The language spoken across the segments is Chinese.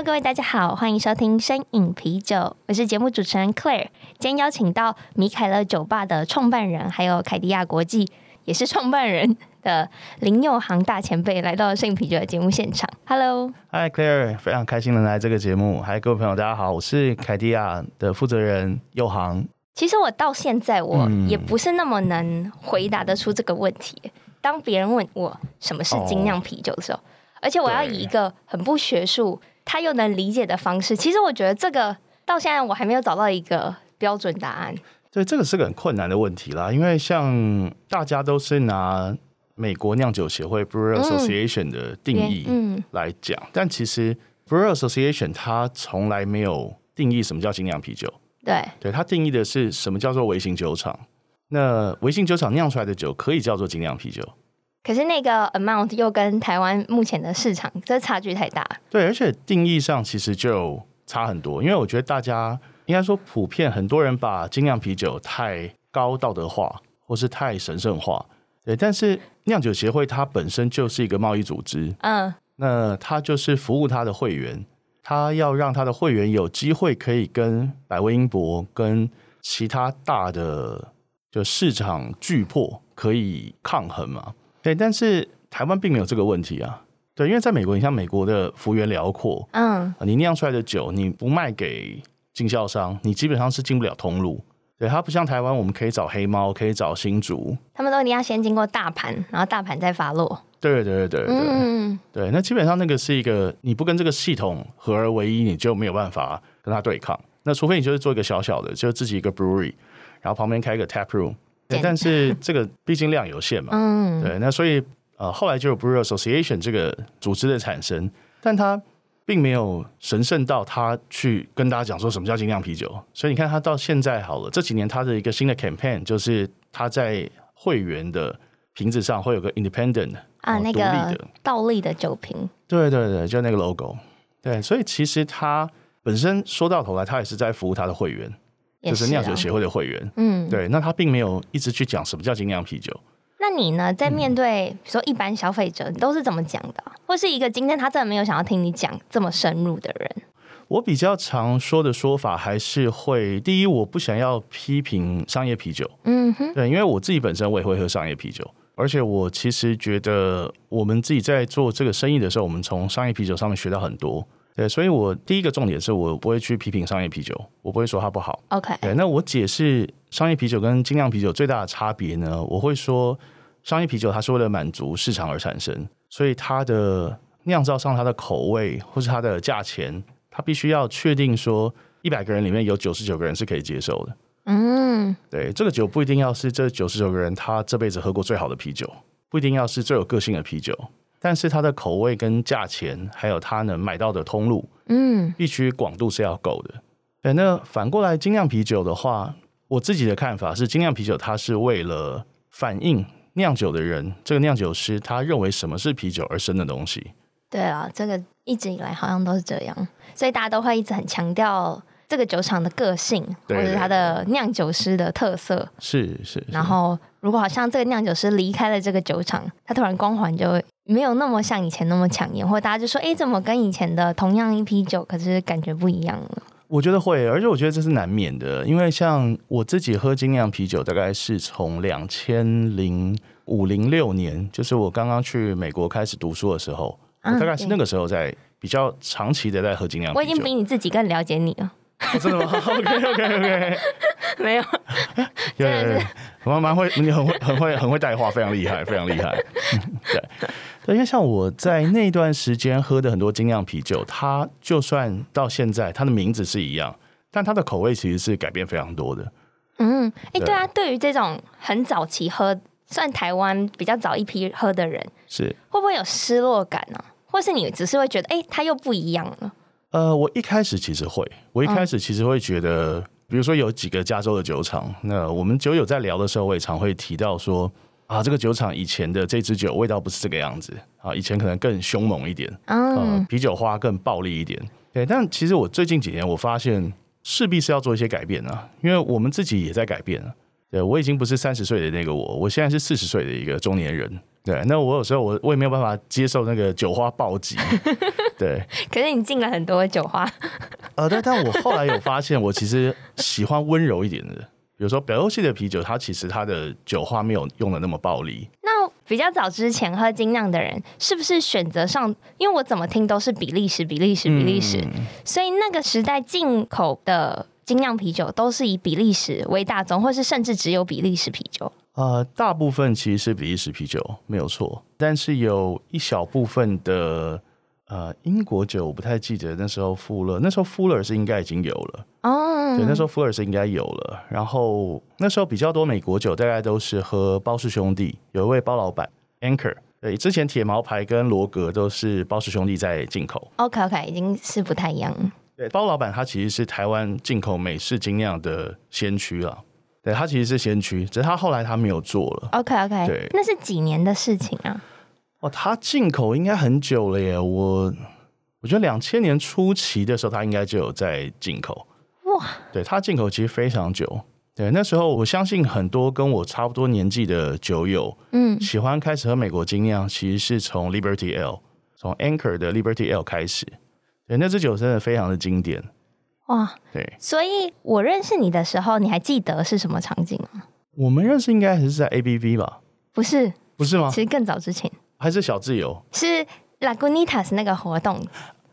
各位大家好，欢迎收听深饮啤酒，我是节目主持人 Claire。今天邀请到米凯勒酒吧的创办人，还有凯迪亚国际也是创办人的林佑航大前辈，来到深饮啤酒的节目现场。Hello，Hi Claire，非常开心能来这个节目。嗨，各位朋友，大家好，我是凯迪亚的负责人佑航。其实我到现在我也不是那么能回答得出这个问题。嗯、当别人问我什么是精酿啤酒的时候，哦、而且我要以一个很不学术。他又能理解的方式，其实我觉得这个到现在我还没有找到一个标准答案。对，这个是个很困难的问题啦，因为像大家都是拿美国酿酒协会 Brewer Association 的定义来讲，嗯嗯、但其实 Brewer Association 它从来没有定义什么叫精酿啤酒。对，对，它定义的是什么叫做微型酒厂。那微型酒厂酿出来的酒可以叫做精酿啤酒。可是那个 amount 又跟台湾目前的市场这差距太大。对，而且定义上其实就差很多。因为我觉得大家应该说普遍很多人把精酿啤酒太高道德化，或是太神圣化。对，但是酿酒协会它本身就是一个贸易组织，嗯，那它就是服务它的会员，它要让它的会员有机会可以跟百威英博、跟其他大的就市场巨破可以抗衡嘛。对，但是台湾并没有这个问题啊。对，因为在美国，你像美国的幅员辽阔，嗯，你酿出来的酒，你不卖给经销商，你基本上是进不了通路。对，它不像台湾，我们可以找黑猫，可以找新竹，他们都一定要先经过大盘，然后大盘再发落。对对对对对，嗯，对，那基本上那个是一个，你不跟这个系统合而为一，你就没有办法跟它对抗。那除非你就是做一个小小的，就自己一个 brewery，然后旁边开一个 tap room。但是这个毕竟量有限嘛，嗯，对，那所以呃后来就有 Brewer Association 这个组织的产生，但他并没有神圣到他去跟大家讲说什么叫精酿啤酒，所以你看他到现在好了，这几年他的一个新的 campaign 就是他在会员的瓶子上会有个 independent 啊，那个倒立的酒瓶，对对对，就那个 logo，对，所以其实他本身说到头来，他也是在服务他的会员。就是酿酒协会的会员，嗯，对，那他并没有一直去讲什么叫精酿啤酒。那你呢，在面对比如说一般消费者，你都是怎么讲的？或是一个今天他真的没有想要听你讲这么深入的人？我比较常说的说法还是会，第一，我不想要批评商业啤酒，嗯哼，对，因为我自己本身我也会喝商业啤酒，而且我其实觉得我们自己在做这个生意的时候，我们从商业啤酒上面学到很多。对，所以我第一个重点是我不会去批评商业啤酒，我不会说它不好。OK，对，那我解释商业啤酒跟精酿啤酒最大的差别呢，我会说商业啤酒它是为了满足市场而产生，所以它的酿造上它的口味或是它的价钱，它必须要确定说一百个人里面有九十九个人是可以接受的。嗯，对，这个酒不一定要是这九十九个人他这辈子喝过最好的啤酒，不一定要是最有个性的啤酒。但是它的口味跟价钱，还有它能买到的通路，嗯，必须广度是要够的。对，那反过来精酿啤酒的话，我自己的看法是，精酿啤酒它是为了反映酿酒的人，这个酿酒师他认为什么是啤酒而生的东西。对啊，这个一直以来好像都是这样，所以大家都会一直很强调这个酒厂的个性，或者是它的酿酒师的特色。是是，是。然后，如果好像这个酿酒师离开了这个酒厂，他突然光环就会。没有那么像以前那么抢眼，或者大家就说：“哎，怎么跟以前的同样一批酒，可是感觉不一样了？”我觉得会，而且我觉得这是难免的，因为像我自己喝精酿啤酒，大概是从两千零五零六年，就是我刚刚去美国开始读书的时候，嗯、大概是那个时候在比较长期的在喝精酿啤酒。我已经比你自己更了解你了。哦、真的吗？OK OK OK，没有，对对对，蛮蛮会，你很会很会很会带话，非常厉害，非常厉害。对，对，因为像我在那段时间喝的很多精酿啤酒，它就算到现在，它的名字是一样，但它的口味其实是改变非常多的。嗯，哎、欸，对啊，对于这种很早期喝，算台湾比较早一批喝的人，是会不会有失落感呢、啊？或是你只是会觉得，哎、欸，它又不一样了？呃，我一开始其实会，我一开始其实会觉得，嗯、比如说有几个加州的酒厂，那我们酒友在聊的时候，我也常会提到说，啊，这个酒厂以前的这支酒味道不是这个样子啊，以前可能更凶猛一点，嗯、呃，啤酒花更暴力一点。对，但其实我最近几年我发现，势必是要做一些改变啊，因为我们自己也在改变啊。对，我已经不是三十岁的那个我，我现在是四十岁的一个中年人。对，那我有时候我我也没有办法接受那个酒花暴击。对，可是你进了很多酒花。呃，但但我后来有发现，我其实喜欢温柔一点的，比如说表游系的啤酒，它其实它的酒花没有用的那么暴力。那比较早之前喝精酿的人，是不是选择上？因为我怎么听都是比利时、比利时、比利时，嗯、所以那个时代进口的。精酿啤酒都是以比利时为大宗，或是甚至只有比利时啤酒。呃，大部分其实是比利时啤酒，没有错。但是有一小部分的呃英国酒，我不太记得那时候富勒，那时候富勒是应该已经有了哦。对，那时候富勒是应该有了。然后那时候比较多美国酒，大概都是喝包氏兄弟，有一位包老板 Anchor。对，之前铁毛牌跟罗格都是包氏兄弟在进口。OK OK，已经是不太一样。对，包老板他其实是台湾进口美式精酿的先驱了。对，他其实是先驱，只是他后来他没有做了。OK OK，对，那是几年的事情啊？哦，它进口应该很久了耶。我我觉得两千年初期的时候，它应该就有在进口。哇，对，它进口其实非常久。对，那时候我相信很多跟我差不多年纪的酒友，嗯，喜欢开始喝美国精酿，其实是从 Liberty Ale，从 Anchor 的 Liberty Ale 开始。对，那支酒真的非常的经典，哇！对，所以我认识你的时候，你还记得是什么场景吗？我们认识应该还是在 ABV 吧？不是，不是吗？其实更早之前，还是小自由，是 Lagunitas 那个活动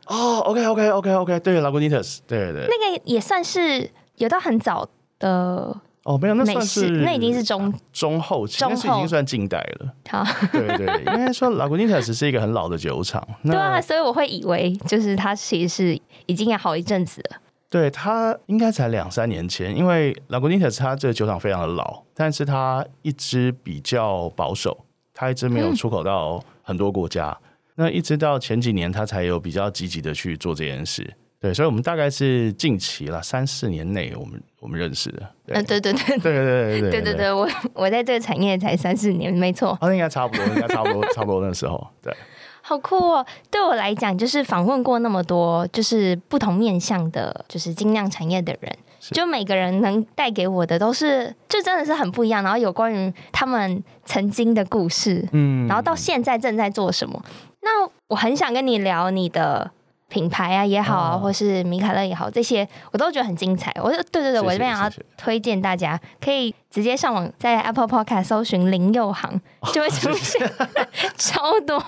哦。OK，OK，OK，OK，对，Lagunitas，对对，那个也算是有到很早的。哦，没有，那算是那已经是中中后期，那是已经算近代了。好，对对，应该说 Lagunitas 是一个很老的酒厂。对啊，所以我会以为就是它其实是已经要好一阵子了。对，它应该才两三年前，因为 Lagunitas 它这个酒厂非常的老，但是它一直比较保守，它一直没有出口到很多国家。嗯、那一直到前几年，它才有比较积极的去做这件事。对，所以我们大概是近期了，三四年内我们我们认识的。嗯，对对对 对对对对对对对，我我在这个产业才三四年，没错。啊，应该差不多，应该差不多，差不多那时候。对，好酷哦！对我来讲，就是访问过那么多，就是不同面向的，就是精酿产业的人，是就每个人能带给我的都是，就真的是很不一样。然后有关于他们曾经的故事，嗯，然后到现在正在做什么。那我很想跟你聊你的。品牌啊也好啊，或是米卡勒也好，这些我都觉得很精彩。我就对对对，我这边想要推荐大家，可以直接上网在 Apple Podcast 搜寻林佑航，就会出现、哦、超多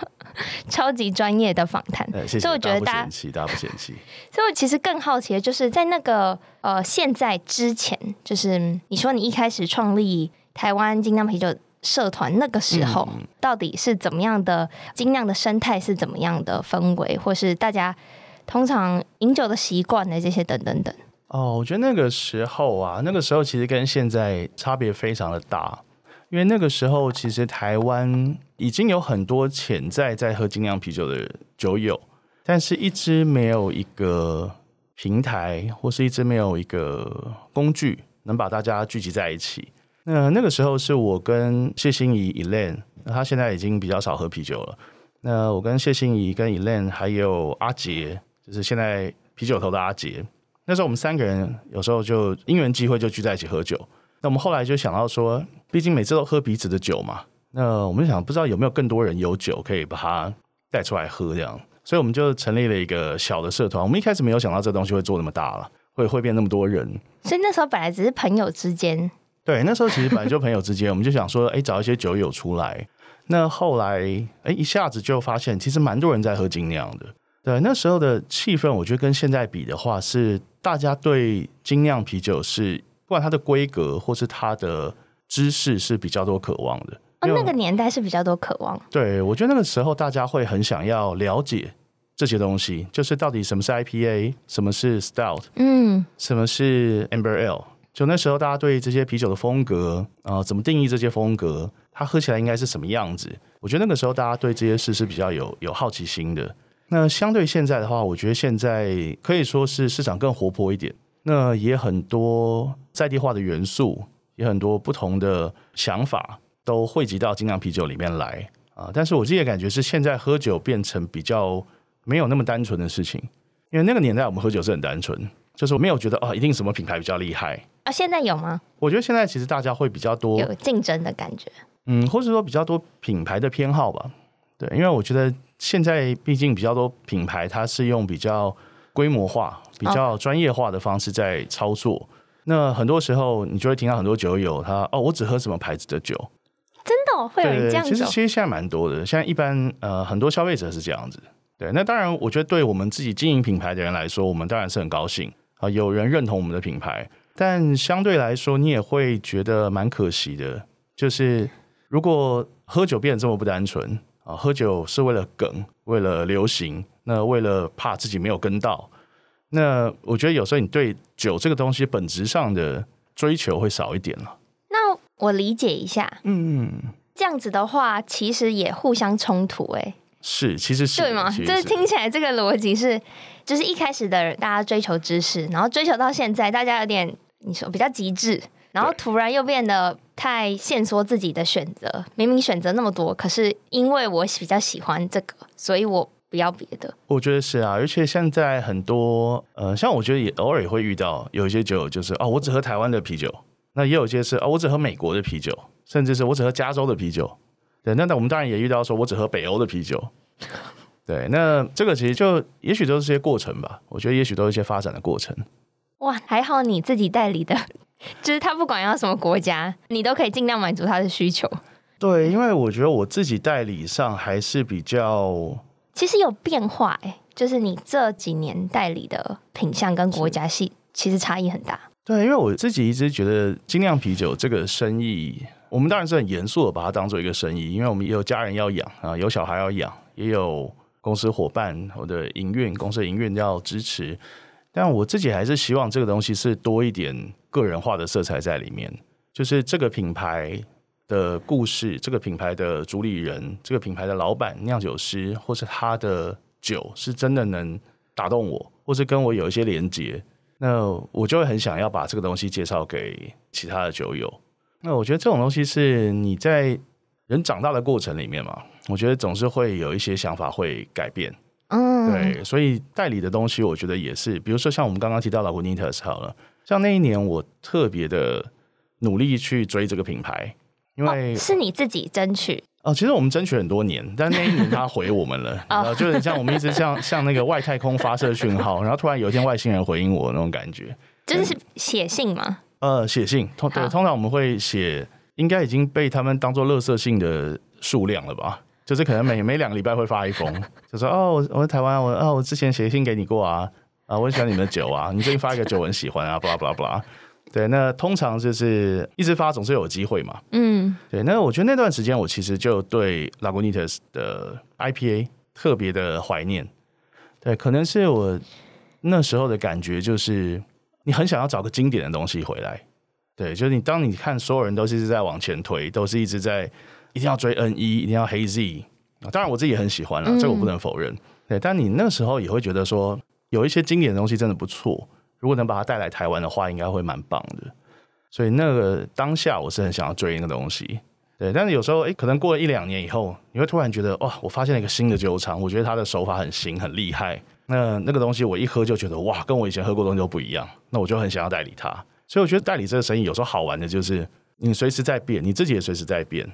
超级专业的访谈。谢谢，所以我觉得大家不嫌弃，大家不嫌弃。所以我其实更好奇的就是在那个呃现在之前，就是你说你一开始创立台湾精酿啤酒。社团那个时候到底是怎么样的？精酿的生态是怎么样的氛围，或是大家通常饮酒的习惯呢这些等等等。哦，我觉得那个时候啊，那个时候其实跟现在差别非常的大，因为那个时候其实台湾已经有很多潜在在喝精酿啤酒的酒友，但是一直没有一个平台，或是一直没有一个工具能把大家聚集在一起。那那个时候是我跟谢欣怡 Elaine，他现在已经比较少喝啤酒了。那我跟谢欣怡、跟 Elaine 还有阿杰，就是现在啤酒头的阿杰。那时候我们三个人有时候就因缘际会就聚在一起喝酒。那我们后来就想到说，毕竟每次都喝彼此的酒嘛，那我们想不知道有没有更多人有酒可以把它带出来喝这样。所以我们就成立了一个小的社团。我们一开始没有想到这东西会做那么大了，会会变那么多人。所以那时候本来只是朋友之间。对，那时候其实本来就朋友之间，我们就想说，哎，找一些酒友出来。那后来，哎，一下子就发现，其实蛮多人在喝精酿的。对，那时候的气氛，我觉得跟现在比的话，是大家对精酿啤酒是，不管它的规格或是它的知识，是比较多渴望的。哦，那个年代是比较多渴望。对，我觉得那个时候大家会很想要了解这些东西，就是到底什么是 IPA，什么是 Stout，嗯，什么是 Amber Ale。就那时候，大家对这些啤酒的风格啊、怎么定义这些风格？它喝起来应该是什么样子？我觉得那个时候大家对这些事是比较有有好奇心的。那相对现在的话，我觉得现在可以说是市场更活泼一点，那也很多在地化的元素，也很多不同的想法都汇集到精酿啤酒里面来啊。但是我自己的感觉是，现在喝酒变成比较没有那么单纯的事情，因为那个年代我们喝酒是很单纯，就是我没有觉得哦，一定什么品牌比较厉害啊。现在有吗？我觉得现在其实大家会比较多有竞争的感觉，嗯，或者说比较多品牌的偏好吧。对，因为我觉得现在毕竟比较多品牌，它是用比较规模化、比较专业化的方式在操作。Oh. 那很多时候，你就会听到很多酒友他哦，我只喝什么牌子的酒，真的、哦、会有人这样子。其实其实现在蛮多的，现在一般呃很多消费者是这样子。对，那当然，我觉得对我们自己经营品牌的人来说，我们当然是很高兴啊，有人认同我们的品牌。但相对来说，你也会觉得蛮可惜的，就是如果喝酒变得这么不单纯啊，喝酒是为了梗，为了流行，那为了怕自己没有跟到。那我觉得有时候你对酒这个东西本质上的追求会少一点了。那我理解一下，嗯，这样子的话，其实也互相冲突，哎，是，其实是，对吗？就是听起来这个逻辑是，就是一开始的大家追求知识，然后追求到现在，大家有点你说比较极致，然后突然又变得太限缩自己的选择。明明选择那么多，可是因为我比较喜欢这个，所以我。不要别的，我觉得是啊，而且现在很多呃，像我觉得也偶尔也会遇到有一些酒，就是哦，我只喝台湾的啤酒，那也有一些是哦，我只喝美国的啤酒，甚至是我只喝加州的啤酒。对，那那我们当然也遇到说我只喝北欧的啤酒。对，那这个其实就也许都是些过程吧，我觉得也许都是一些发展的过程。哇，还好你自己代理的，就是他不管要什么国家，你都可以尽量满足他的需求。对，因为我觉得我自己代理上还是比较。其实有变化哎、欸，就是你这几年代理的品相跟国家系其实差异很大。对，因为我自己一直觉得精酿啤酒这个生意，我们当然是很严肃的把它当做一个生意，因为我们也有家人要养啊，有小孩要养，也有公司伙伴或者营运公司营运要支持。但我自己还是希望这个东西是多一点个人化的色彩在里面，就是这个品牌。的故事，这个品牌的主理人，这个品牌的老板、酿酒师，或是他的酒是真的能打动我，或是跟我有一些连接，那我就会很想要把这个东西介绍给其他的酒友。那我觉得这种东西是你在人长大的过程里面嘛，我觉得总是会有一些想法会改变。嗯，对，所以代理的东西，我觉得也是，比如说像我们刚刚提到 Lagunitas 好了，像那一年我特别的努力去追这个品牌。因为、哦、是你自己争取哦，其实我们争取很多年，但那一年他回我们了，然后就很像我们一直像像那个外太空发射讯号，然后突然有一天外星人回应我那种感觉，就是写信吗？呃，写信通对，通常我们会写，应该已经被他们当做垃圾信的数量了吧？就是可能每 每两个礼拜会发一封，就说哦，我我在台湾，我哦，我之前写信给你过啊，啊，我很喜欢你们的酒啊，你最近发一个酒我很喜欢啊，巴拉巴拉巴拉。对，那通常就是一直发，总是有机会嘛。嗯，对。那我觉得那段时间，我其实就对 Lagunitas 的 IPA 特别的怀念。对，可能是我那时候的感觉，就是你很想要找个经典的东西回来。对，就是你当你看所有人都是一直在往前推，都是一直在一定要追 N 一一定要 Hazy。当然我自己也很喜欢了，这个我不能否认。对，但你那时候也会觉得说，有一些经典的东西真的不错。如果能把它带来台湾的话，应该会蛮棒的。所以那个当下，我是很想要追那个东西。对，但是有时候，诶，可能过了一两年以后，你会突然觉得，哇，我发现了一个新的酒厂，我觉得他的手法很新，很厉害。那那个东西，我一喝就觉得，哇，跟我以前喝过的东西都不一样。那我就很想要代理它。所以我觉得代理这个生意有时候好玩的就是，你随时在变，你自己也随时在变。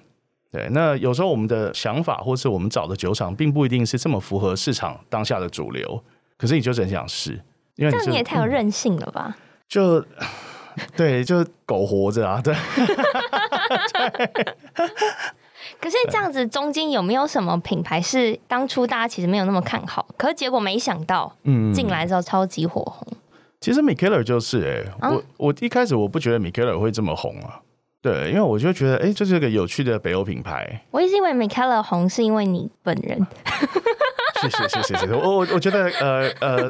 对，那有时候我们的想法，或是我们找的酒厂，并不一定是这么符合市场当下的主流，可是你就是很想试。因为这样你也太有韧性了吧？就对，就狗活着啊，对。可是这样子中间有没有什么品牌是当初大家其实没有那么看好，可是结果没想到，嗯，进来之后超级火红。其实 Mikkeller 就是哎、欸，啊、我我一开始我不觉得 Mikkeller 会这么红啊，对，因为我就觉得哎，这、欸、是个有趣的北欧品牌。我一直以为 Mikkeller 红是因为你本人。谢谢谢谢谢谢，我我我觉得呃呃。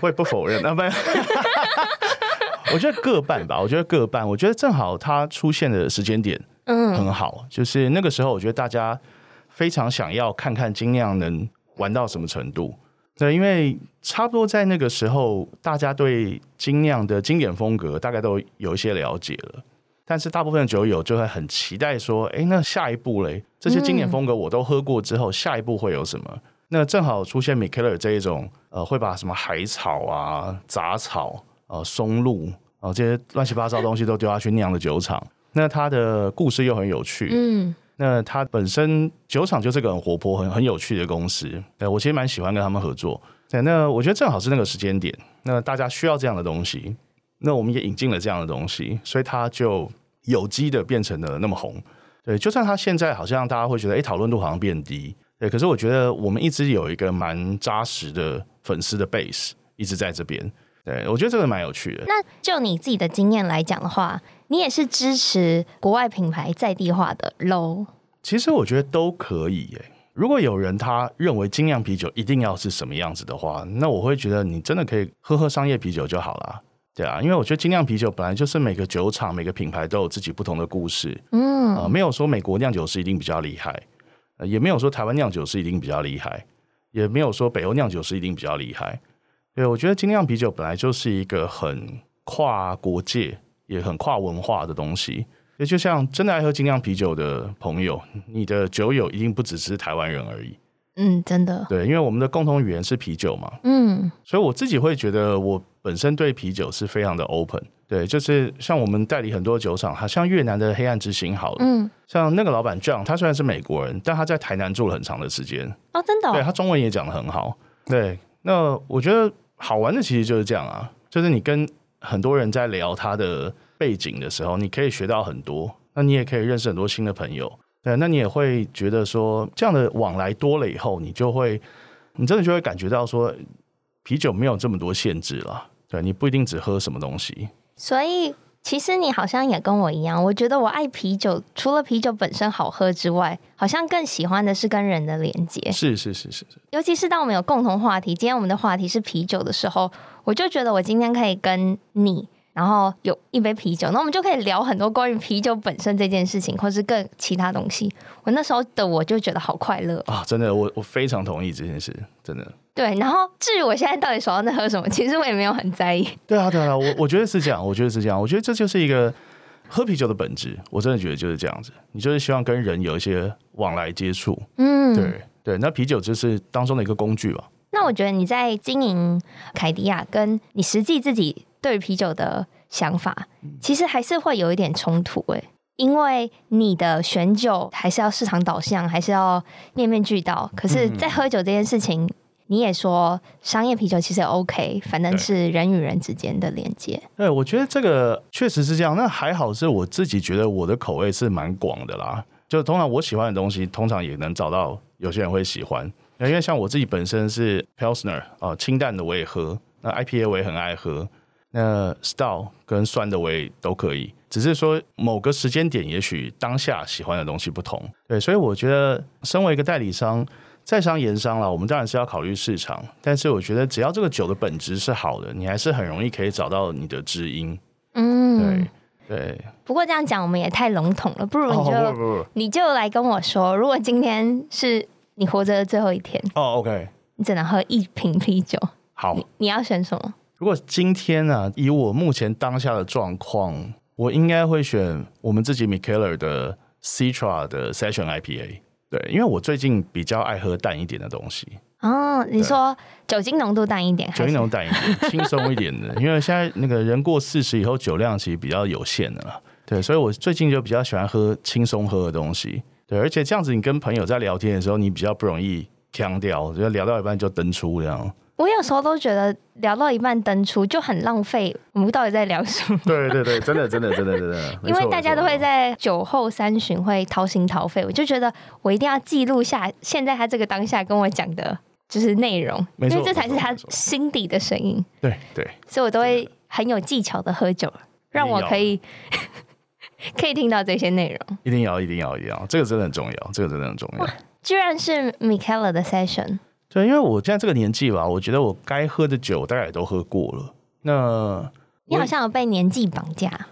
我也不否认啊？不，我觉得各半吧。我觉得各半。我觉得正好它出现的时间点嗯很好，就是那个时候，我觉得大家非常想要看看精酿能玩到什么程度。对，因为差不多在那个时候，大家对精酿的经典风格大概都有一些了解了。但是大部分的酒友就会很期待说：“哎，那下一步嘞？这些经典风格我都喝过之后，下一步会有什么？”那正好出现 Michael 这一种，呃，会把什么海草啊、杂草、呃、松露啊、呃、这些乱七八糟东西都丢下去酿的酒厂。那他的故事又很有趣。嗯。那它本身酒厂就是个很活泼、很很有趣的公司，对，我其实蛮喜欢跟他们合作。对，那我觉得正好是那个时间点，那大家需要这样的东西，那我们也引进了这样的东西，所以它就有机的变成了那么红。对，就算它现在好像大家会觉得，哎，讨论度好像变低，对，可是我觉得我们一直有一个蛮扎实的粉丝的 base 一直在这边。对，我觉得这个蛮有趣的。那就你自己的经验来讲的话。你也是支持国外品牌在地化的喽？其实我觉得都可以耶。如果有人他认为精酿啤酒一定要是什么样子的话，那我会觉得你真的可以喝喝商业啤酒就好了。对啊，因为我觉得精酿啤酒本来就是每个酒厂、每个品牌都有自己不同的故事。嗯，呃，没有说美国酿酒师一定比较厉害，也没有说台湾酿酒师一定比较厉害，也没有说北欧酿酒师一定比较厉害。对，我觉得精酿啤酒本来就是一个很跨国界。也很跨文化的东西，也就像真的爱喝精酿啤酒的朋友，你的酒友一定不只是台湾人而已。嗯，真的。对，因为我们的共同语言是啤酒嘛。嗯。所以我自己会觉得，我本身对啤酒是非常的 open。对，就是像我们代理很多酒厂，好像越南的黑暗之心好了。嗯。像那个老板 John，他虽然是美国人，但他在台南住了很长的时间。哦，真的哦？对，他中文也讲得很好。对，那我觉得好玩的其实就是这样啊，就是你跟。很多人在聊他的背景的时候，你可以学到很多，那你也可以认识很多新的朋友，对，那你也会觉得说，这样的往来多了以后，你就会，你真的就会感觉到说，啤酒没有这么多限制了，对，你不一定只喝什么东西，所以。其实你好像也跟我一样，我觉得我爱啤酒，除了啤酒本身好喝之外，好像更喜欢的是跟人的连接。是是是是是，尤其是当我们有共同话题，今天我们的话题是啤酒的时候，我就觉得我今天可以跟你。然后有一杯啤酒，那我们就可以聊很多关于啤酒本身这件事情，或是更其他东西。我那时候的我就觉得好快乐啊！真的，我我非常同意这件事，真的。对，然后至于我现在到底手上在喝什么，其实我也没有很在意。对啊，对啊，我我觉得是这样，我觉得是这样，我觉得这就是一个喝啤酒的本质。我真的觉得就是这样子，你就是希望跟人有一些往来接触。嗯，对对，那啤酒就是当中的一个工具吧。那我觉得你在经营凯迪亚，跟你实际自己。对于啤酒的想法，其实还是会有一点冲突诶，因为你的选酒还是要市场导向，还是要面面俱到。可是，在喝酒这件事情，你也说商业啤酒其实也 OK，反正是人与人之间的连接。对，我觉得这个确实是这样。那还好是我自己觉得我的口味是蛮广的啦，就通常我喜欢的东西，通常也能找到有些人会喜欢。因为像我自己本身是 Pilsner 啊，清淡的我也喝，那 IPA 我也很爱喝。那 Stout 跟酸的我也都可以，只是说某个时间点，也许当下喜欢的东西不同。对，所以我觉得，身为一个代理商，在商言商了，我们当然是要考虑市场。但是我觉得，只要这个酒的本质是好的，你还是很容易可以找到你的知音。嗯，对对。不过这样讲，我们也太笼统了，不如你就、哦、不不不你就来跟我说，如果今天是你活着的最后一天，哦，OK，你只能喝一瓶啤酒，好，你，你要选什么？如果今天呢、啊，以我目前当下的状况，我应该会选我们自己 Mikkeller 的 Citra 的 Session IPA。对，因为我最近比较爱喝淡一点的东西。哦，你说酒精浓度淡一点，酒精浓度淡一点，轻松一点的。因为现在那个人过四十以后，酒量其实比较有限的了。对，所以我最近就比较喜欢喝轻松喝的东西。对，而且这样子，你跟朋友在聊天的时候，你比较不容易腔掉，就聊到一半就登出这样。我有时候都觉得聊到一半登出就很浪费，我们到底在聊什么？对对对，真的真的真的真的。因为大家都会在酒后三巡会掏心掏肺，我就觉得我一定要记录下现在他这个当下跟我讲的就是内容，因为这才是他心底的声音。对对，所以我都会很有技巧的喝酒，让我可以 可以听到这些内容。一定要一定要一定要，这个真的很重要，这个真的很重要。居然是 Mikkeller 的 Session。对，因为我现在这个年纪吧，我觉得我该喝的酒大概也都喝过了。那你好像有被年纪绑架？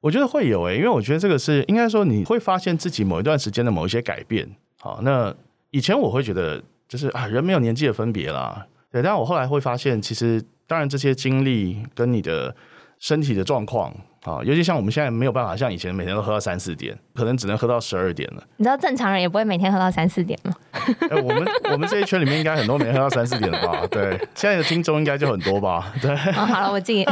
我觉得会有诶、欸，因为我觉得这个是应该说你会发现自己某一段时间的某一些改变。好，那以前我会觉得就是啊，人没有年纪的分别啦。对，但我后来会发现，其实当然这些经历跟你的身体的状况啊，尤其像我们现在没有办法像以前每天都喝到三四点，可能只能喝到十二点了。你知道正常人也不会每天喝到三四点吗？哎，我们我们这一圈里面应该很多没喝到三四点了吧？对，现在的听众应该就很多吧？对，哦、好了，我记。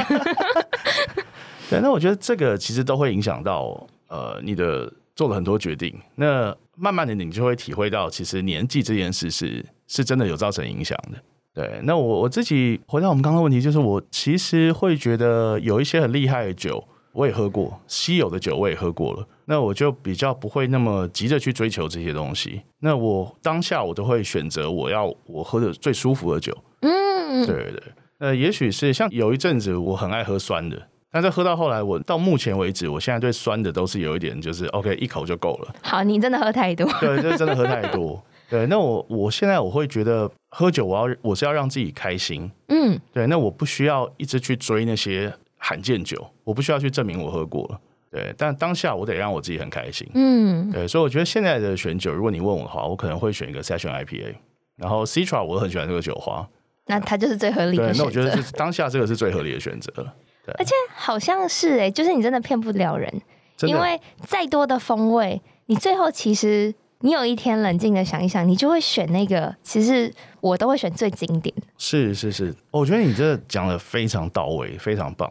对，那我觉得这个其实都会影响到呃你的做了很多决定。那慢慢的你就会体会到，其实年纪这件事是是真的有造成影响的。对，那我我自己回到我们刚刚的问题，就是我其实会觉得有一些很厉害的酒，我也喝过，稀有的酒我也喝过了，那我就比较不会那么急着去追求这些东西。那我当下我都会选择我要我喝的最舒服的酒。嗯，对对对。呃，也许是像有一阵子我很爱喝酸的，但是喝到后来，我到目前为止，我现在对酸的都是有一点就是 OK，一口就够了。好，你真的喝太多。对，就真的喝太多。对，那我我现在我会觉得喝酒，我要我是要让自己开心，嗯，对，那我不需要一直去追那些罕见酒，我不需要去证明我喝过了，对，但当下我得让我自己很开心，嗯，对，所以我觉得现在的选酒，如果你问我的话，我可能会选一个 Session IPA，然后 Citra 我很喜欢这个酒花，那它就是最合理的选择。对，那我觉得是当下这个是最合理的选择了，对，而且好像是哎、欸，就是你真的骗不了人，因为再多的风味，你最后其实。你有一天冷静的想一想，你就会选那个。其实我都会选最经典。是是是，我觉得你这讲的非常到位，非常棒，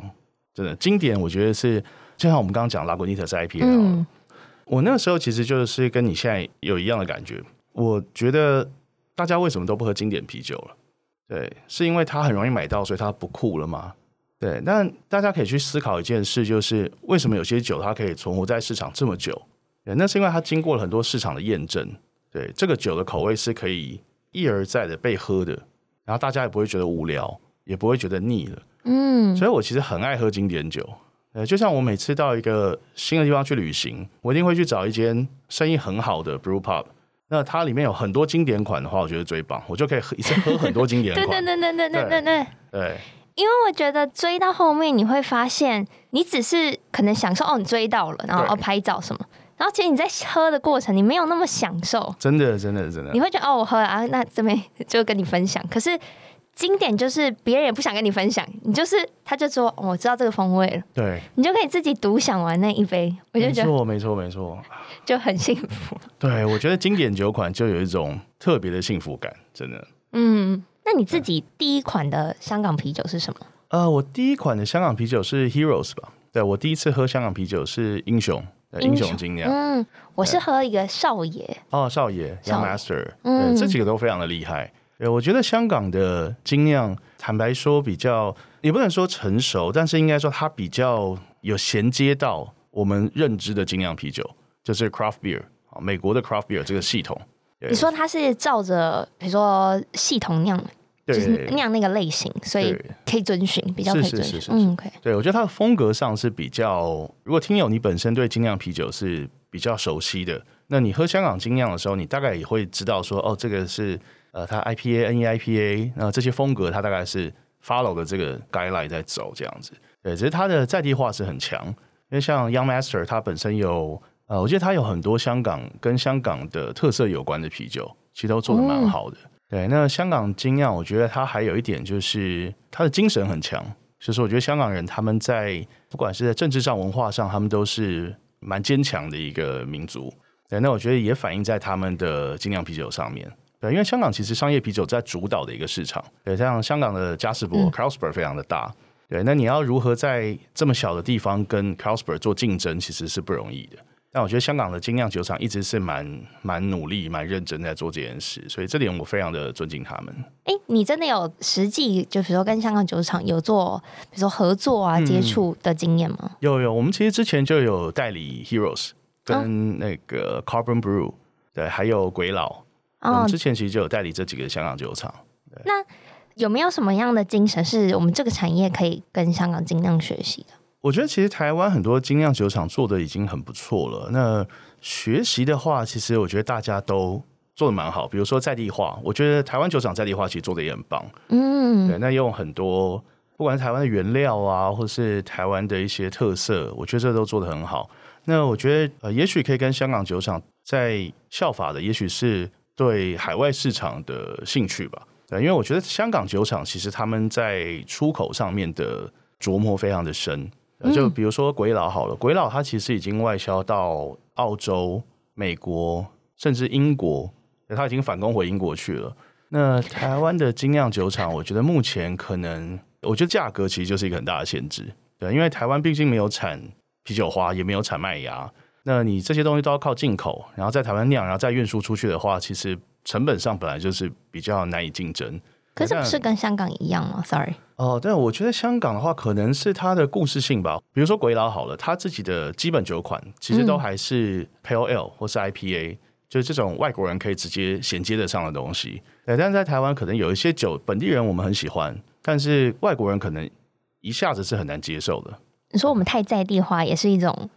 真的经典。我觉得是就像我们刚刚讲拉古尼特是 IPA，嗯，我那个时候其实就是跟你现在有一样的感觉。我觉得大家为什么都不喝经典啤酒了？对，是因为它很容易买到，所以它不酷了吗？对，但大家可以去思考一件事，就是为什么有些酒它可以存活在市场这么久？对，那是因为它经过了很多市场的验证，对，这个酒的口味是可以一而再的被喝的，然后大家也不会觉得无聊，也不会觉得腻了，嗯，所以我其实很爱喝经典酒，呃，就像我每次到一个新的地方去旅行，我一定会去找一间生意很好的 brew pub，那它里面有很多经典款的话，我觉得最棒，我就可以喝一次喝很多经典款，对对对对对对对对。因为我觉得追到后面，你会发现你只是可能享受哦，你追到了，然后哦拍照什么。然后其实你在喝的过程，你没有那么享受。真的，真的，真的。你会觉得哦，我喝了啊，那这边就跟你分享。可是经典就是别人也不想跟你分享，你就是他就说、哦、我知道这个风味了，对，你就可以自己独享完那一杯。我就觉得没错，没错，没错，就很幸福。对，我觉得经典酒款就有一种特别的幸福感，真的。嗯，那你自己第一款的香港啤酒是什么？呃，我第一款的香港啤酒是 Heroes 吧？对，我第一次喝香港啤酒是英雄。英雄精酿，嗯，我是喝一个少爷哦，少爷 Young Master，嗯，这几个都非常的厉害。呃，我觉得香港的精酿，坦白说比较也不能说成熟，但是应该说它比较有衔接到我们认知的精酿啤酒，就是 Craft Beer 啊，美国的 Craft Beer 这个系统。你说它是照着比如说系统酿？就是那样那个类型，所以可以遵循，比较可以遵循。嗯，OK。对，我觉得它的风格上是比较，如果听友你本身对精酿啤酒是比较熟悉的，那你喝香港精酿的时候，你大概也会知道说，哦，这个是呃，它 IPA、NEIPA，那这些风格它大概是 follow 的这个 guideline 在走这样子。对，只是它的在地化是很强，因为像 Young Master 它本身有呃，我记得它有很多香港跟香港的特色有关的啤酒，其实都做的蛮好的。嗯对，那香港精酿，我觉得它还有一点就是它的精神很强，就是我觉得香港人他们在不管是在政治上、文化上，他们都是蛮坚强的一个民族。对，那我觉得也反映在他们的精酿啤酒上面。对，因为香港其实商业啤酒在主导的一个市场，对，像香港的嘉士伯、嗯、Carlsberg 非常的大。对，那你要如何在这么小的地方跟 Carlsberg 做竞争，其实是不容易的。但我觉得香港的精酿酒厂一直是蛮蛮努力、蛮认真在做这件事，所以这点我非常的尊敬他们。哎、欸，你真的有实际就比如说跟香港酒厂有做，比如说合作啊、接触的经验吗、嗯？有有，我们其实之前就有代理 Heroes 跟那个 Carbon Brew，、哦、对，还有鬼佬，哦、我们之前其实就有代理这几个香港酒厂。那有没有什么样的精神是我们这个产业可以跟香港精酿学习的？我觉得其实台湾很多精酿酒厂做的已经很不错了。那学习的话，其实我觉得大家都做的蛮好。比如说在地化，我觉得台湾酒厂在地化其实做的也很棒。嗯，对，那用很多不管是台湾的原料啊，或是台湾的一些特色，我觉得这都做的很好。那我觉得呃，也许可以跟香港酒厂在效法的，也许是对海外市场的兴趣吧。对，因为我觉得香港酒厂其实他们在出口上面的琢磨非常的深。就比如说鬼佬好了，鬼佬它其实已经外销到澳洲、美国，甚至英国，它已经反攻回英国去了。那台湾的精酿酒厂，我觉得目前可能，我觉得价格其实就是一个很大的限制。对，因为台湾毕竟没有产啤酒花，也没有产麦芽，那你这些东西都要靠进口，然后在台湾酿，然后再运输出去的话，其实成本上本来就是比较难以竞争。可是不是跟香港一样吗？Sorry。哦，但我觉得香港的话，可能是它的故事性吧。比如说鬼佬好了，它自己的基本酒款其实都还是 Pale Ale 或是 IPA，、嗯、就是这种外国人可以直接衔接得上的东西。对，但是在台湾可能有一些酒，本地人我们很喜欢，但是外国人可能一下子是很难接受的。你说我们太在地化也是一种？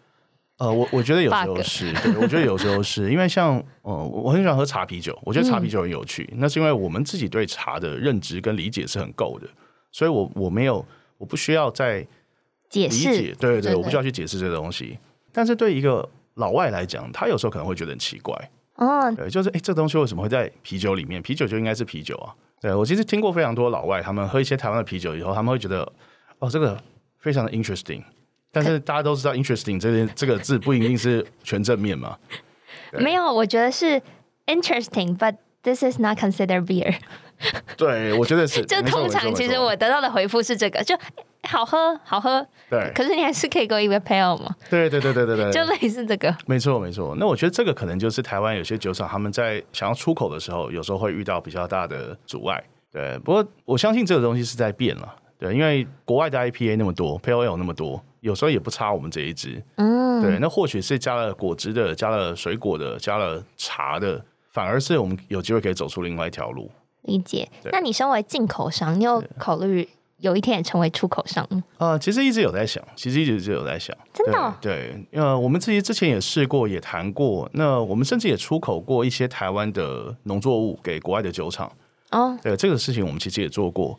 呃，我我觉得有时候是对，我觉得有时候是因为像，呃，我很喜欢喝茶啤酒，我觉得茶啤酒很有趣，嗯、那是因为我们自己对茶的认知跟理解是很够的，所以我我没有，我不需要再理解，解释，对对对，我不需要去解释这个东西。但是对一个老外来讲，他有时候可能会觉得很奇怪，哦，对，就是哎，这东西为什么会在啤酒里面？啤酒就应该是啤酒啊。对，我其实听过非常多老外，他们喝一些台湾的啤酒以后，他们会觉得，哦，这个非常的 interesting。但是大家都知道，interesting 这件这个字不一定是全正面嘛？没有，我觉得是 interesting，but this is not considered beer。对，我觉得是。就通常其实我得到的回复是这个，就好喝，好喝。对。可是你还是可以给我一杯 pale 嘛？对对对对对对。就类似这个。没错没错。那我觉得这个可能就是台湾有些酒厂他们在想要出口的时候，有时候会遇到比较大的阻碍。对。不过我相信这个东西是在变了。对，因为国外的 IPA 那么多，Pale Ale 那么多。有时候也不差我们这一支，嗯，对，那或许是加了果汁的，加了水果的，加了茶的，反而是我们有机会可以走出另外一条路。理解。那你身为进口商，你有考虑有一天也成为出口商吗？呃，其实一直有在想，其实一直就有在想，真的、哦对。对，呃，我们自己之前也试过，也谈过。那我们甚至也出口过一些台湾的农作物给国外的酒厂。哦，对，这个事情我们其实也做过。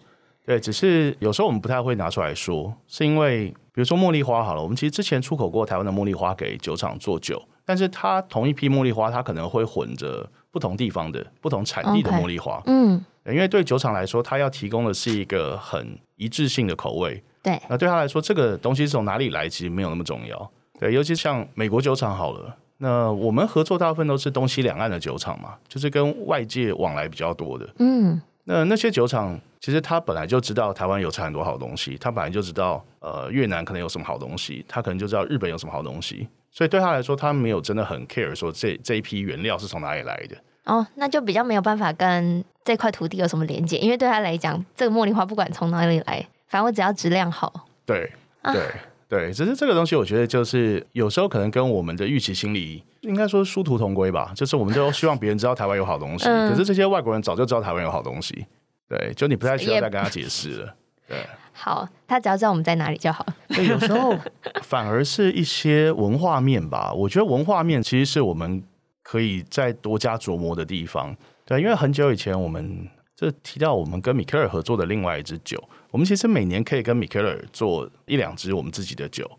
对，只是有时候我们不太会拿出来说，是因为。比如说茉莉花好了，我们其实之前出口过台湾的茉莉花给酒厂做酒，但是它同一批茉莉花，它可能会混着不同地方的不同产地的茉莉花。Okay. 嗯，因为对酒厂来说，它要提供的是一个很一致性的口味。对，那对他来说，这个东西是从哪里来，其实没有那么重要。对，尤其像美国酒厂好了，那我们合作大部分都是东西两岸的酒厂嘛，就是跟外界往来比较多的。嗯。那那些酒厂其实他本来就知道台湾有产很多好东西，他本来就知道呃越南可能有什么好东西，他可能就知道日本有什么好东西，所以对他来说，他没有真的很 care 说这这一批原料是从哪里来的。哦，那就比较没有办法跟这块土地有什么连接，因为对他来讲，这个茉莉花不管从哪里来，反正我只要质量好。对对对，只是这个东西，我觉得就是有时候可能跟我们的预期心理应该说殊途同归吧，就是我们都希望别人知道台湾有好东西，嗯、可是这些外国人早就知道台湾有好东西，对，就你不太需要再跟他解释了，对。好，他只要知道我们在哪里就好。对，有时候反而是一些文化面吧，我觉得文化面其实是我们可以再多加琢磨的地方，对，因为很久以前我们就提到我们跟米克尔合作的另外一支酒，我们其实每年可以跟米克尔做一两支我们自己的酒。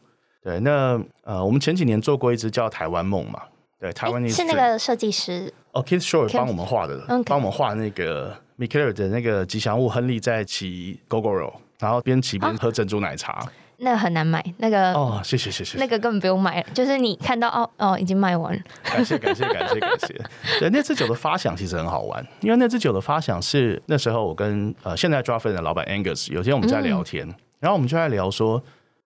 对，那呃，我们前几年做过一支叫台湾梦嘛。对，台湾是那个设计师哦，Keith Short 帮我们画的，帮我们画那个 Mikkeller 的那个吉祥物亨利在骑 Gogoro，然后边骑边喝珍珠奶茶。那个很难买，那个哦，谢谢谢谢，那个根本不用买，就是你看到哦哦，已经卖完了。感谢感谢感谢感谢。对，那支酒的发想其实很好玩，因为那支酒的发想是那时候我跟呃现在 Draft 的老板 Angus 有天我们在聊天，然后我们就在聊说，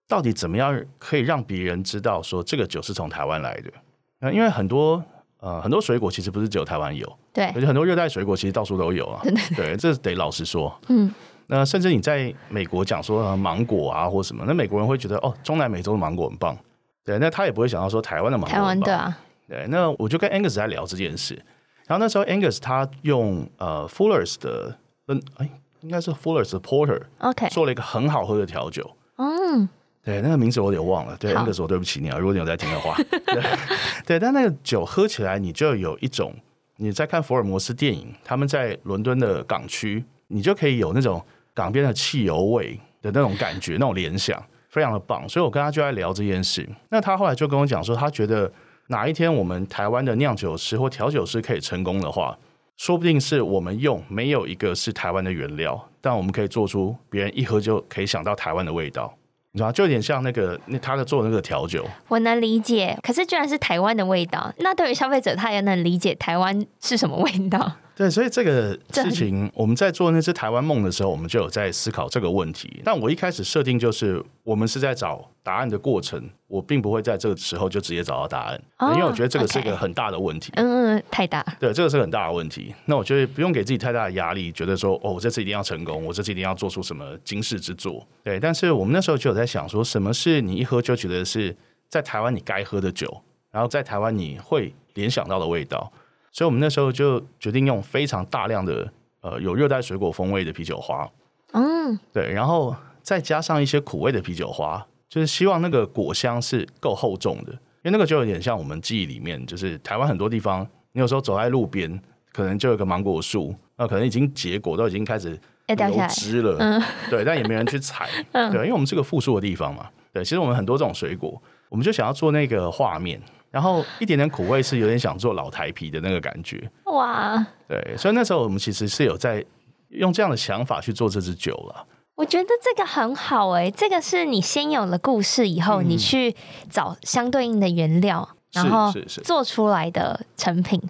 到底怎么样可以让别人知道说这个酒是从台湾来的。因为很多呃很多水果其实不是只有台湾有，对，而且很多热带水果其实到处都有啊，对，这得老实说，嗯，那甚至你在美国讲说芒果啊或什么，那美国人会觉得哦，中南美洲的芒果很棒，对，那他也不会想到说台湾的芒果很棒，台湾的啊，对，那我就跟 Angus 在聊这件事，然后那时候 Angus 他用呃 Fuller's 的，嗯，哎，应该是 Fuller's 的 Porter，OK，做了一个很好喝的调酒，嗯。对，那个名字我有点忘了。对，Angus，我对不起你啊，如果你有在听的话。对，对，但那个酒喝起来，你就有一种你在看福尔摩斯电影，他们在伦敦的港区，你就可以有那种港边的汽油味的那种感觉，那种联想，非常的棒。所以我跟他就在聊这件事。那他后来就跟我讲说，他觉得哪一天我们台湾的酿酒师或调酒师可以成功的话，说不定是我们用没有一个是台湾的原料，但我们可以做出别人一喝就可以想到台湾的味道。你知道，就有点像那个那他的做那个调酒，我能理解。可是居然是台湾的味道，那对于消费者，他也能理解台湾是什么味道。对，所以这个事情我们在做那只台湾梦的时候，我们就有在思考这个问题。但我一开始设定就是，我们是在找答案的过程，我并不会在这个时候就直接找到答案，哦、因为我觉得这个是一个很大的问题。嗯嗯，太大。对，这个是很大的问题。那我觉得不用给自己太大的压力，觉得说哦，我这次一定要成功，我这次一定要做出什么惊世之作。对，但是我们那时候就有在想说，什么是你一喝就觉得是在台湾你该喝的酒，然后在台湾你会联想到的味道。所以，我们那时候就决定用非常大量的呃有热带水果风味的啤酒花，嗯，对，然后再加上一些苦味的啤酒花，就是希望那个果香是够厚重的，因为那个就有点像我们记忆里面，就是台湾很多地方，你有时候走在路边，可能就有个芒果树，那可能已经结果都已经开始流汁了，嗯，对，但也没人去采，对，因为我们是个富庶的地方嘛，对，其实我们很多这种水果，我们就想要做那个画面。然后一点点苦味是有点想做老台皮的那个感觉哇，对，所以那时候我们其实是有在用这样的想法去做这支酒了。我觉得这个很好哎，这个是你先有了故事以后，你去找相对应的原料，然后做出来的成品，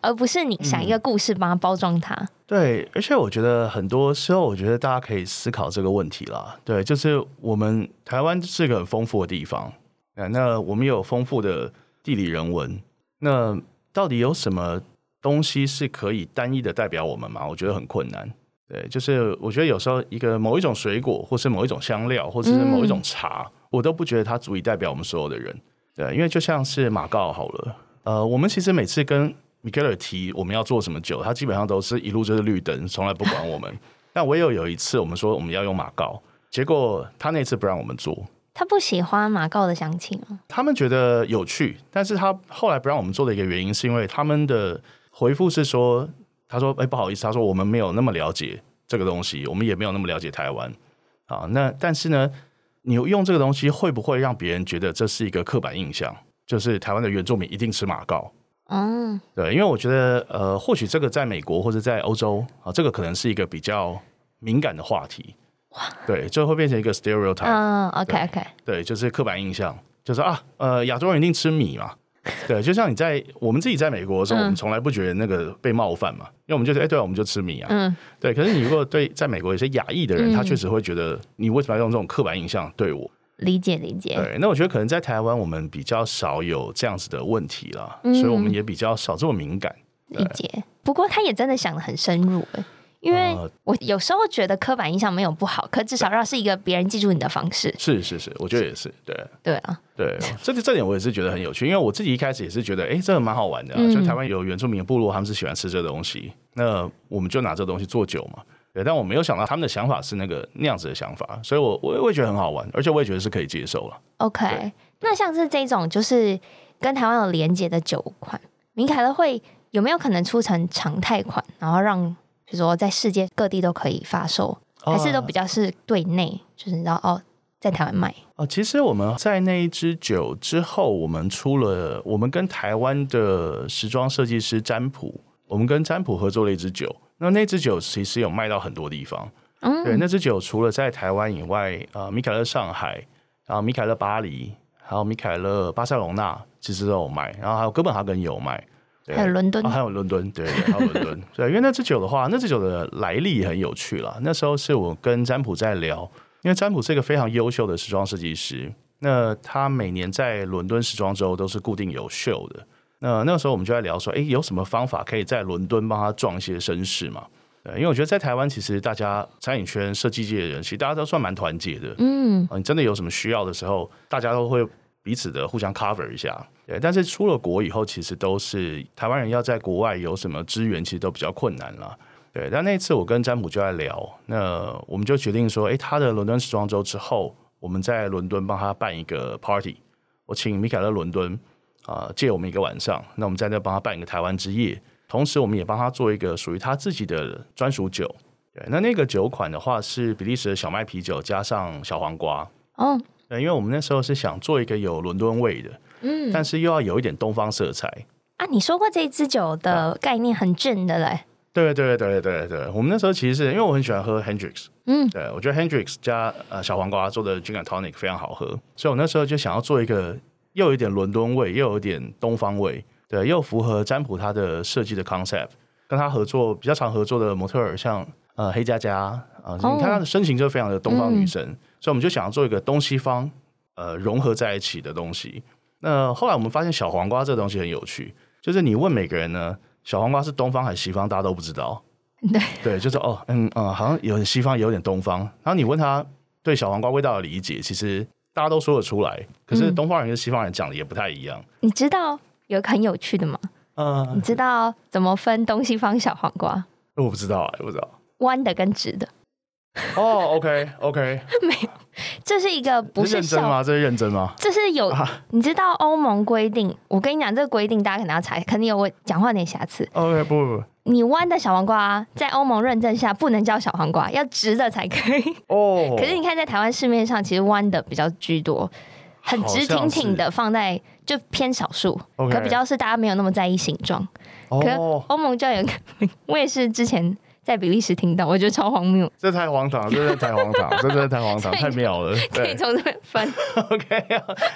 而不是你想一个故事帮它包装它。对，而且我觉得很多时候，我觉得大家可以思考这个问题啦。对，就是我们台湾是个很丰富的地方，那我们有丰富的。地理人文，那到底有什么东西是可以单一的代表我们吗？我觉得很困难。对，就是我觉得有时候一个某一种水果，或是某一种香料，或者是某一种茶，嗯、我都不觉得它足以代表我们所有的人。对，因为就像是马告好了，呃，我们其实每次跟 Mikkeller 提我们要做什么酒，他基本上都是一路就是绿灯，从来不管我们。但唯有有一次我们说我们要用马告，结果他那次不让我们做。他不喜欢马告的详情？他们觉得有趣，但是他后来不让我们做的一个原因，是因为他们的回复是说，他说：“哎，不好意思，他说我们没有那么了解这个东西，我们也没有那么了解台湾啊。那但是呢，你用这个东西会不会让别人觉得这是一个刻板印象？就是台湾的原住民一定吃马告？嗯，对，因为我觉得呃，或许这个在美国或者在欧洲啊，这个可能是一个比较敏感的话题。”对，就会变成一个 stereotype。嗯，OK OK。对，就是刻板印象，就是啊，呃，亚洲人一定吃米嘛。对，就像你在我们自己在美国的时候，嗯、我们从来不觉得那个被冒犯嘛，因为我们就是哎，对、啊，我们就吃米啊。嗯。对，可是你如果对在美国有些亚裔的人，嗯、他确实会觉得你为什么要用这种刻板印象对我？理解理解。对，那我觉得可能在台湾我们比较少有这样子的问题了，嗯、所以我们也比较少这么敏感。理解。不过他也真的想的很深入哎。因为我有时候觉得刻板印象没有不好，可至少让是一个别人记住你的方式。是是是，我觉得也是，对对啊，对，这个这点我也是觉得很有趣，因为我自己一开始也是觉得，哎，这个蛮好玩的啊，就台湾有原住民的部落，他们是喜欢吃这个东西，那我们就拿这个东西做酒嘛。对，但我没有想到他们的想法是那个那样子的想法，所以我我我也觉得很好玩，而且我也觉得是可以接受了。OK，那像是这种就是跟台湾有连结的酒款，明凯乐会有没有可能出成常态款，然后让？就是说，在世界各地都可以发售，还是都比较是对内，就是你知道哦，在台湾卖哦。其实我们在那一支酒之后，我们出了，我们跟台湾的时装设计师占卜，我们跟占卜合作了一支酒。那那支酒其实有卖到很多地方，嗯，对，那支酒除了在台湾以外，呃，米凯勒上海，然后米凯勒巴黎，还有米凯勒巴塞隆纳，其实都有卖，然后还有哥本哈根也有卖。还有伦敦，还有伦敦，对对，还有伦敦，对，因为那支酒的话，那支酒的来历很有趣了。那时候是我跟占卜在聊，因为占卜是一个非常优秀的时装设计师，那他每年在伦敦时装周都是固定有秀的。那那个时候我们就在聊说，哎，有什么方法可以在伦敦帮他撞一些声势嘛？对，因为我觉得在台湾，其实大家餐饮圈、设计界的人，其实大家都算蛮团结的。嗯，你真的有什么需要的时候，大家都会。彼此的互相 cover 一下，对。但是出了国以后，其实都是台湾人要在国外有什么资源，其实都比较困难了，对。但那次我跟占卜就在聊，那我们就决定说，诶，他的伦敦时装周之后，我们在伦敦帮他办一个 party，我请米凯勒伦敦啊借我们一个晚上，那我们在那帮他办一个台湾之夜，同时我们也帮他做一个属于他自己的专属酒，对。那那个酒款的话是比利时的小麦啤酒加上小黄瓜，哦。对，因为我们那时候是想做一个有伦敦味的，嗯，但是又要有一点东方色彩，啊，你说过这支酒的概念很正的嘞。对对对对对对，我们那时候其实是因为我很喜欢喝 Hendrix，嗯，对我觉得 Hendrix 加呃小黄瓜做的 Gin and Tonic 非常好喝，所以我那时候就想要做一个又有一点伦敦味，又有一点东方味，对，又符合占卜他的设计的 concept。跟他合作比较常合作的模特儿像呃黑佳佳啊，呃 oh, 你看她的身形就非常的东方女神，嗯，所以我们就想要做一个东西方呃融合在一起的东西。那后来我们发现小黄瓜这个东西很有趣，就是你问每个人呢。小黄瓜是东方还是西方？大家都不知道。对对，就是哦，嗯嗯，好像有点西方，有点东方。然后你问他对小黄瓜味道的理解，其实大家都说得出来。可是东方人跟西方人讲的也不太一样。嗯、你知道有个很有趣的吗？嗯，你知道怎么分东西方小黄瓜？我不知道，我不知道。弯的跟直的。哦，OK，OK，没有，这是一个不是，是认真吗？这是认真吗？这是有，啊、你知道欧盟规定？我跟你讲，这个规定大家可能要查，肯定有我讲话有点瑕疵。OK，不不不，你弯的小黄瓜在欧盟认证下不能叫小黄瓜，要直的才可以。哦，可是你看在台湾市面上，其实弯的比较居多，很直挺挺的放在就偏少数，okay. 可比较是大家没有那么在意形状。可欧盟就有个，我也是之前。在比利时听到，我觉得超荒谬。这太荒唐，这真的太荒唐，这真的太荒唐，太妙了。可以从这边翻。OK，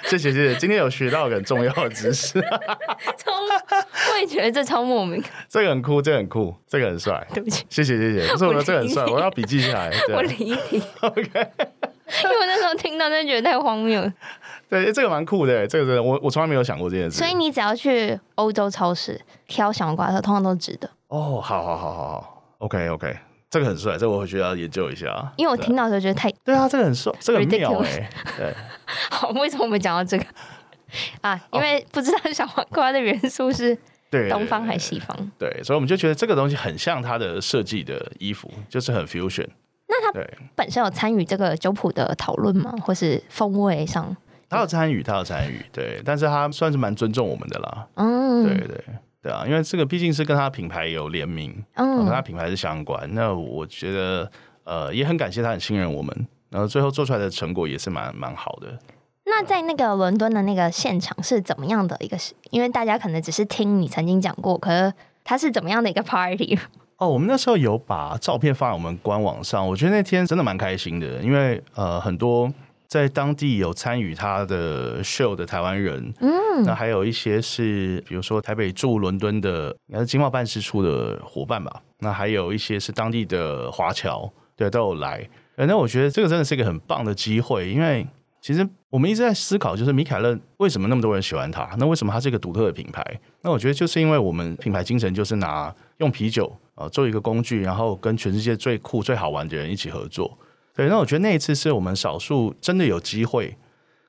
谢谢谢谢，今天有学到很重要的知识。超，我也觉得这超莫名。这个很酷，这个很酷，这个很帅。对不起，谢谢谢谢。不是我说这个很帅，我要笔记下来。我离题。OK，因为我那时候听到，真的觉得太荒谬了。对，这个蛮酷的，这个真的，我我从来没有想过这件事。所以你只要去欧洲超市挑小黄瓜的时候，通常都是直的。哦，好好好好好。OK OK，这个很帅，这个我回去要研究一下。因为我听到的时候觉得太对啊，这个很帅，这个很妙哎。对，好，为什么我们讲到这个啊？因为不知道小黄瓜的元素是东方还是西方。对，所以我们就觉得这个东西很像他的设计的衣服，就是很 fusion。那他本身有参与这个酒谱的讨论吗？或是风味上？他有参与，他有参与，对，但是他算是蛮尊重我们的啦。嗯，对对。对啊，因为这个毕竟是跟他品牌有联名，嗯，跟他品牌是相关。那我觉得，呃，也很感谢他很信任我们，然后最后做出来的成果也是蛮蛮好的。那在那个伦敦的那个现场是怎么样的一个？因为大家可能只是听你曾经讲过，可是它是怎么样的一个 party？哦，我们那时候有把照片放在我们官网上，我觉得那天真的蛮开心的，因为呃很多。在当地有参与他的 show 的台湾人，嗯，那还有一些是，比如说台北驻伦敦的，应该是经贸办事处的伙伴吧。那还有一些是当地的华侨，对，都有来。那我觉得这个真的是一个很棒的机会，因为其实我们一直在思考，就是米凯勒为什么那么多人喜欢他？那为什么它是一个独特的品牌？那我觉得就是因为我们品牌精神就是拿用啤酒啊做一个工具，然后跟全世界最酷、最好玩的人一起合作。对，那我觉得那一次是我们少数真的有机会，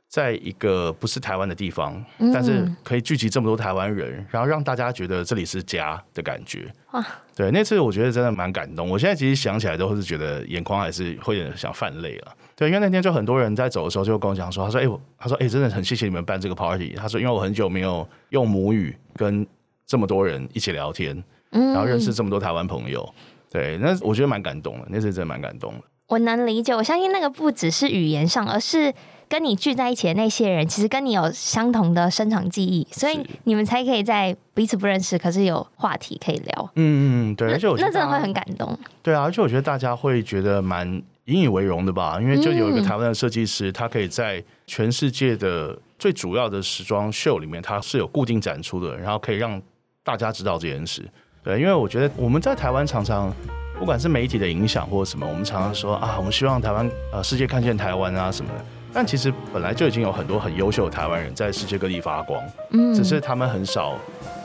在一个不是台湾的地方，嗯，但是可以聚集这么多台湾人，然后让大家觉得这里是家的感觉。哇，对，那次我觉得真的蛮感动。我现在其实想起来都是觉得眼眶还是会有点想泛泪了。对，因为那天就很多人在走的时候就跟我讲说，他说：“哎，我他说哎，真的很谢谢你们办这个 party。”他说：“因为我很久没有用母语跟这么多人一起聊天，然后认识这么多台湾朋友。”对，那我觉得蛮感动的。那次真的蛮感动的。我能理解，我相信那个不只是语言上，而是跟你聚在一起的那些人，其实跟你有相同的生长记忆，所以你们才可以在彼此不认识，可是有话题可以聊。嗯嗯，对，而且我觉得那真的会很感动。对啊，而且我觉得大家会觉得蛮引以为荣的吧，因为就有一个台湾的设计师，他可以在全世界的最主要的时装秀里面，他是有固定展出的，然后可以让大家知道这件事。对，因为我觉得我们在台湾常常。不管是媒体的影响或者什么，我们常常说啊，我们希望台湾呃世界看见台湾啊什么的。但其实本来就已经有很多很优秀的台湾人在世界各地发光，嗯，只是他们很少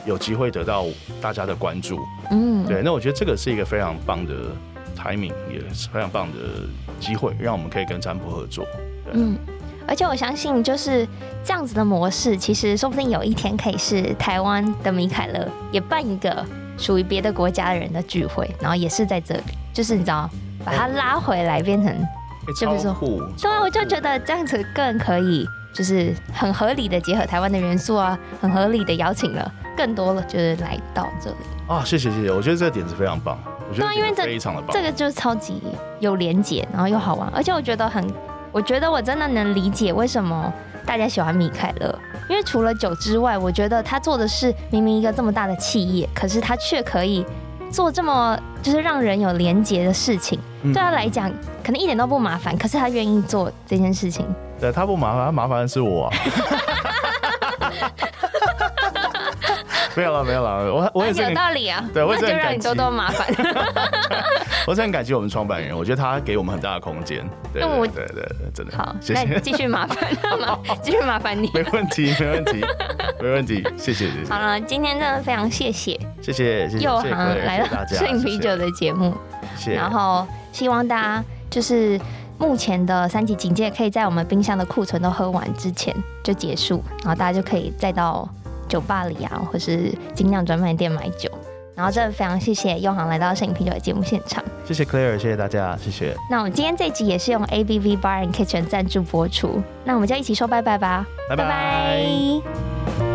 有机会得到大家的关注，嗯，对。那我觉得这个是一个非常棒的 timing，也是非常棒的机会，让我们可以跟占卜合作。对，嗯，而且我相信就是这样子的模式，其实说不定有一天可以是台湾的米凯勒也办一个。属于别的国家的人的聚会，然后也是在这里，就是你知道，把它拉回来变成，就比如说，对，我就觉得这样子更可以，就是很合理的结合台湾的元素啊，很合理的邀请了更多了，就是来到这里啊，谢谢谢谢，我觉得这个点子非常棒，我觉得因为这非常的棒，这个就是超级有连结，然后又好玩，而且我觉得很，我觉得我真的能理解为什么。大家喜欢米凯勒，因为除了酒之外，我觉得他做的是明明一个这么大的企业，可是他却可以做这么就是让人有连结的事情。对他来讲，可能一点都不麻烦，可是他愿意做这件事情。对，他不麻烦，他麻烦的是我啊。没有了，没有了，我我也是有道理啊。对，我那就让你多多麻烦。我是很感激我们创办人，我觉得他给我们很大的空间。对，对，对，对，真的。好，谢谢。那继续麻烦，继续麻烦你。没问题，没问题，没问题。谢谢，谢谢。好了，今天真的非常谢谢，谢谢，谢谢又航来了摄影啤酒的节目。谢谢。然后希望大家就是目前的三级警戒，可以在我们冰箱的库存都喝完之前就结束，然后大家就可以再到。酒吧里啊，或是精酿专卖店买酒，然后真的非常谢谢用航来到摄影啤酒的节目现场，谢谢 Claire，谢谢大家，谢谢。那我们今天这集也是用 ABV Bar and Kitchen 赞助播出，那我们就一起说拜拜吧，拜拜。